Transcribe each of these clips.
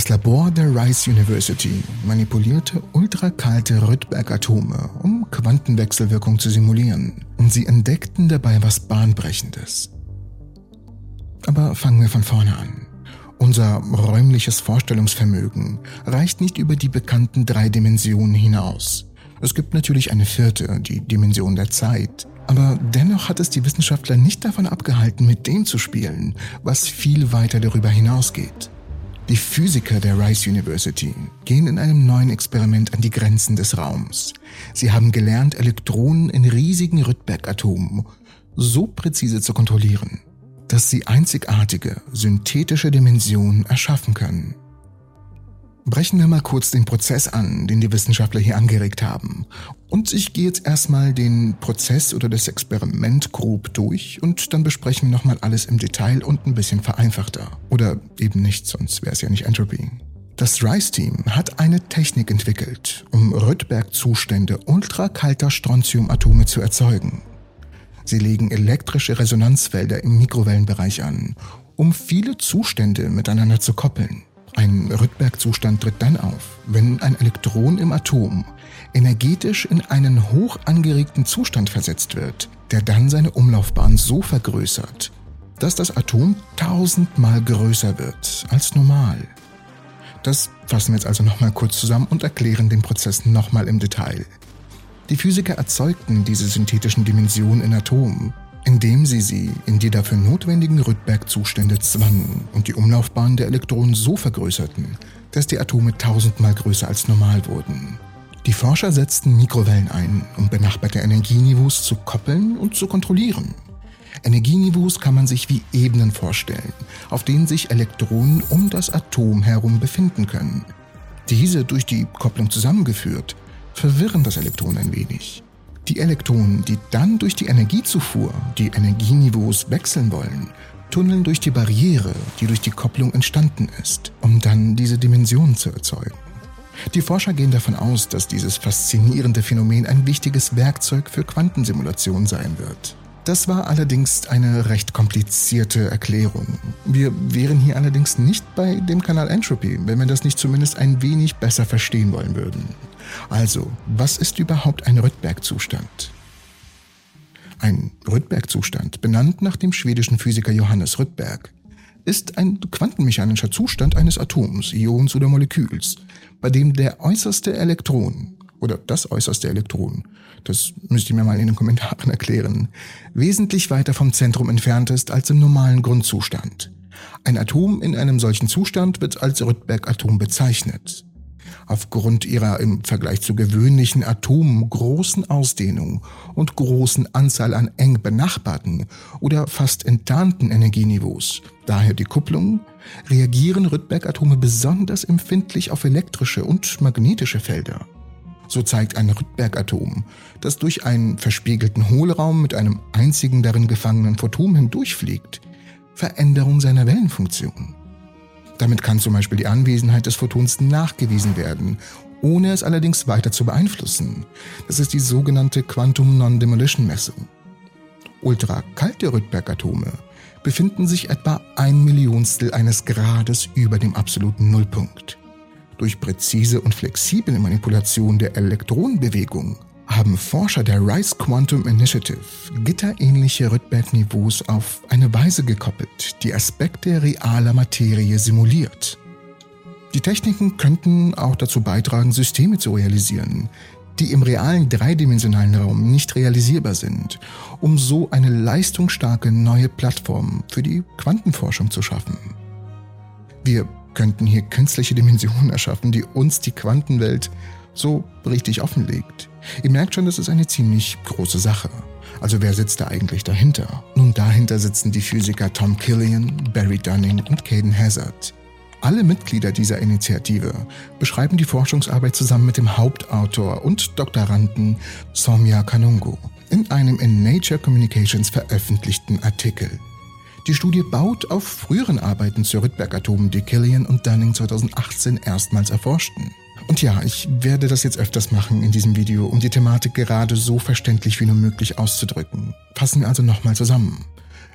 Das Labor der Rice University manipulierte ultrakalte Rydberg-Atome, um Quantenwechselwirkung zu simulieren, und sie entdeckten dabei was Bahnbrechendes. Aber fangen wir von vorne an. Unser räumliches Vorstellungsvermögen reicht nicht über die bekannten drei Dimensionen hinaus. Es gibt natürlich eine vierte, die Dimension der Zeit, aber dennoch hat es die Wissenschaftler nicht davon abgehalten, mit dem zu spielen, was viel weiter darüber hinausgeht. Die Physiker der Rice University gehen in einem neuen Experiment an die Grenzen des Raums. Sie haben gelernt, Elektronen in riesigen Rydberg-Atomen so präzise zu kontrollieren, dass sie einzigartige, synthetische Dimensionen erschaffen können. Brechen wir mal kurz den Prozess an, den die Wissenschaftler hier angeregt haben. Und ich gehe jetzt erstmal den Prozess oder das Experiment grob durch und dann besprechen wir nochmal alles im Detail und ein bisschen vereinfachter. Oder eben nicht, sonst wäre es ja nicht Entropy. Das RISE-Team hat eine Technik entwickelt, um Rydberg-Zustände ultrakalter Strontiumatome zu erzeugen. Sie legen elektrische Resonanzfelder im Mikrowellenbereich an, um viele Zustände miteinander zu koppeln. Ein Rydberg-Zustand tritt dann auf, wenn ein Elektron im Atom energetisch in einen hoch angeregten Zustand versetzt wird, der dann seine Umlaufbahn so vergrößert, dass das Atom tausendmal größer wird als normal. Das fassen wir jetzt also nochmal kurz zusammen und erklären den Prozess nochmal im Detail. Die Physiker erzeugten diese synthetischen Dimensionen in Atomen, indem sie sie in die dafür notwendigen Rydberg-Zustände zwangen und die Umlaufbahn der Elektronen so vergrößerten, dass die Atome tausendmal größer als normal wurden. Die Forscher setzten Mikrowellen ein, um benachbarte Energieniveaus zu koppeln und zu kontrollieren. Energieniveaus kann man sich wie Ebenen vorstellen, auf denen sich Elektronen um das Atom herum befinden können. Diese durch die Kopplung zusammengeführt verwirren das Elektron ein wenig. Die Elektronen, die dann durch die Energiezufuhr die Energieniveaus wechseln wollen, tunneln durch die Barriere, die durch die Kopplung entstanden ist, um dann diese Dimensionen zu erzeugen. Die Forscher gehen davon aus, dass dieses faszinierende Phänomen ein wichtiges Werkzeug für Quantensimulation sein wird. Das war allerdings eine recht komplizierte Erklärung. Wir wären hier allerdings nicht bei dem Kanal Entropy, wenn wir das nicht zumindest ein wenig besser verstehen wollen würden. Also, was ist überhaupt ein Rydberg-Zustand? Ein Rydberg-Zustand, benannt nach dem schwedischen Physiker Johannes Rydberg, ist ein quantenmechanischer Zustand eines Atoms, Ions oder Moleküls, bei dem der äußerste Elektron oder das äußerste Elektron, das müsst ihr mir mal in den Kommentaren erklären, wesentlich weiter vom Zentrum entfernt ist als im normalen Grundzustand. Ein Atom in einem solchen Zustand wird als Rydberg-Atom bezeichnet aufgrund ihrer im Vergleich zu gewöhnlichen Atomen großen Ausdehnung und großen Anzahl an eng benachbarten oder fast enttarnten Energieniveaus, daher die Kupplung, reagieren Rydberg-Atome besonders empfindlich auf elektrische und magnetische Felder. So zeigt ein Rydberg-Atom, das durch einen verspiegelten Hohlraum mit einem einzigen darin gefangenen Photon hindurchfliegt, Veränderung seiner Wellenfunktion. Damit kann zum Beispiel die Anwesenheit des Photons nachgewiesen werden, ohne es allerdings weiter zu beeinflussen. Das ist die sogenannte Quantum Non-Demolition-Messung. Ultrakalte Rydberg-Atome befinden sich etwa ein Millionstel eines Grades über dem absoluten Nullpunkt. Durch präzise und flexible Manipulation der Elektronenbewegung haben Forscher der Rice Quantum Initiative gitterähnliche Rydberg-Niveaus auf eine Weise gekoppelt, die Aspekte realer Materie simuliert. Die Techniken könnten auch dazu beitragen, Systeme zu realisieren, die im realen dreidimensionalen Raum nicht realisierbar sind, um so eine leistungsstarke neue Plattform für die Quantenforschung zu schaffen. Wir könnten hier künstliche Dimensionen erschaffen, die uns die Quantenwelt so richtig offenlegt. Ihr merkt schon, das ist eine ziemlich große Sache. Also wer sitzt da eigentlich dahinter? Nun, dahinter sitzen die Physiker Tom Killian, Barry Dunning und Caden Hazard. Alle Mitglieder dieser Initiative beschreiben die Forschungsarbeit zusammen mit dem Hauptautor und Doktoranden Soumya Kanungo in einem in Nature Communications veröffentlichten Artikel. Die Studie baut auf früheren Arbeiten zu Rydberg-Atomen, die Killian und Dunning 2018 erstmals erforschten. Und ja, ich werde das jetzt öfters machen in diesem Video, um die Thematik gerade so verständlich wie nur möglich auszudrücken. Fassen wir also nochmal zusammen.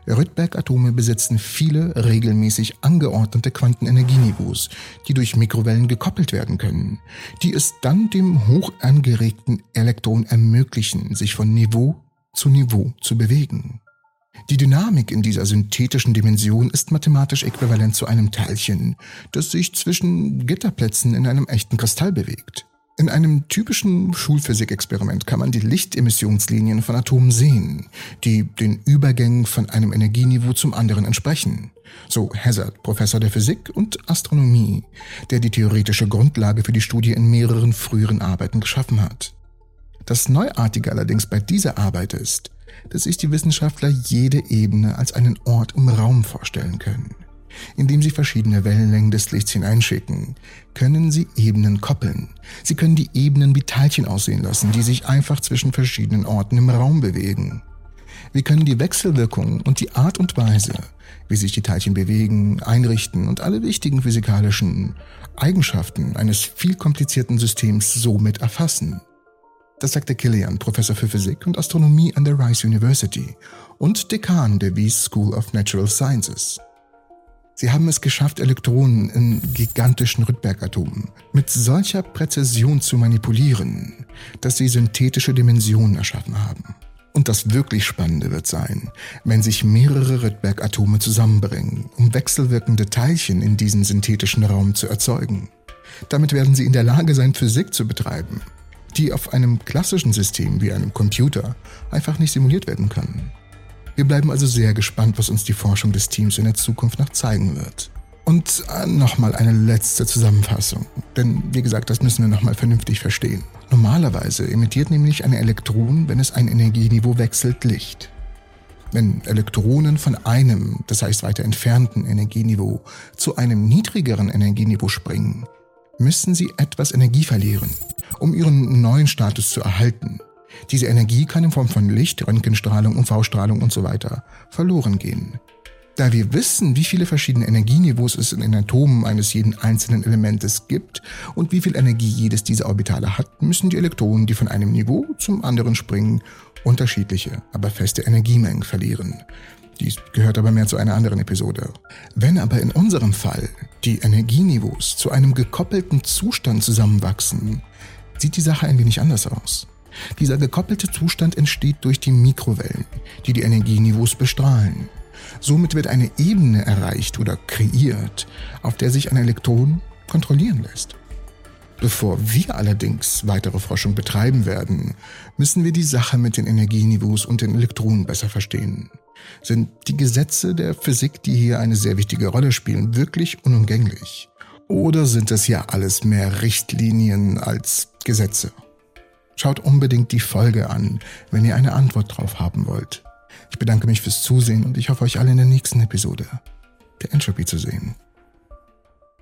Rydberg-Atome besitzen viele regelmäßig angeordnete Quantenenergieniveaus, die durch Mikrowellen gekoppelt werden können, die es dann dem hoch angeregten Elektron ermöglichen, sich von Niveau zu Niveau zu bewegen. Die Dynamik in dieser synthetischen Dimension ist mathematisch äquivalent zu einem Teilchen, das sich zwischen Gitterplätzen in einem echten Kristall bewegt. In einem typischen Schulphysikexperiment kann man die Lichtemissionslinien von Atomen sehen, die den Übergängen von einem Energieniveau zum anderen entsprechen. So Hazard, Professor der Physik und Astronomie, der die theoretische Grundlage für die Studie in mehreren früheren Arbeiten geschaffen hat. Das Neuartige allerdings bei dieser Arbeit ist, dass sich die Wissenschaftler jede Ebene als einen Ort im Raum vorstellen können. Indem sie verschiedene Wellenlängen des Lichts hineinschicken, können sie Ebenen koppeln. Sie können die Ebenen wie Teilchen aussehen lassen, die sich einfach zwischen verschiedenen Orten im Raum bewegen. Wir können die Wechselwirkung und die Art und Weise, wie sich die Teilchen bewegen, einrichten und alle wichtigen physikalischen Eigenschaften eines viel komplizierten Systems somit erfassen. Das sagte Killian, Professor für Physik und Astronomie an der Rice University und Dekan der Wyss School of Natural Sciences. Sie haben es geschafft, Elektronen in gigantischen Rydberg-Atomen mit solcher Präzision zu manipulieren, dass sie synthetische Dimensionen erschaffen haben. Und das wirklich Spannende wird sein, wenn sich mehrere Rydberg-Atome zusammenbringen, um wechselwirkende Teilchen in diesen synthetischen Raum zu erzeugen. Damit werden sie in der Lage sein, Physik zu betreiben, die auf einem klassischen System wie einem Computer einfach nicht simuliert werden kann. Wir bleiben also sehr gespannt, was uns die Forschung des Teams in der Zukunft noch zeigen wird. Und äh, nochmal eine letzte Zusammenfassung, denn wie gesagt, das müssen wir nochmal vernünftig verstehen. Normalerweise emittiert nämlich ein Elektron, wenn es ein Energieniveau wechselt, Licht. Wenn Elektronen von einem, das heißt weiter entfernten Energieniveau zu einem niedrigeren Energieniveau springen, müssen sie etwas Energie verlieren, um ihren neuen Status zu erhalten. Diese Energie kann in Form von Licht, Röntgenstrahlung, UV-Strahlung und so verloren gehen. Da wir wissen, wie viele verschiedene Energieniveaus es in den Atomen eines jeden einzelnen Elementes gibt und wie viel Energie jedes dieser Orbitale hat, müssen die Elektronen, die von einem Niveau zum anderen springen, unterschiedliche, aber feste Energiemengen verlieren. Dies gehört aber mehr zu einer anderen Episode. Wenn aber in unserem Fall die Energieniveaus zu einem gekoppelten Zustand zusammenwachsen, sieht die Sache ein wenig anders aus. Dieser gekoppelte Zustand entsteht durch die Mikrowellen, die die Energieniveaus bestrahlen. Somit wird eine Ebene erreicht oder kreiert, auf der sich ein Elektron kontrollieren lässt. Bevor wir allerdings weitere Forschung betreiben werden, müssen wir die Sache mit den Energieniveaus und den Elektronen besser verstehen. Sind die Gesetze der Physik, die hier eine sehr wichtige Rolle spielen, wirklich unumgänglich? Oder sind es ja alles mehr Richtlinien als Gesetze? Schaut unbedingt die Folge an, wenn ihr eine Antwort drauf haben wollt. Ich bedanke mich fürs Zusehen und ich hoffe euch alle in der nächsten Episode der Entropy zu sehen.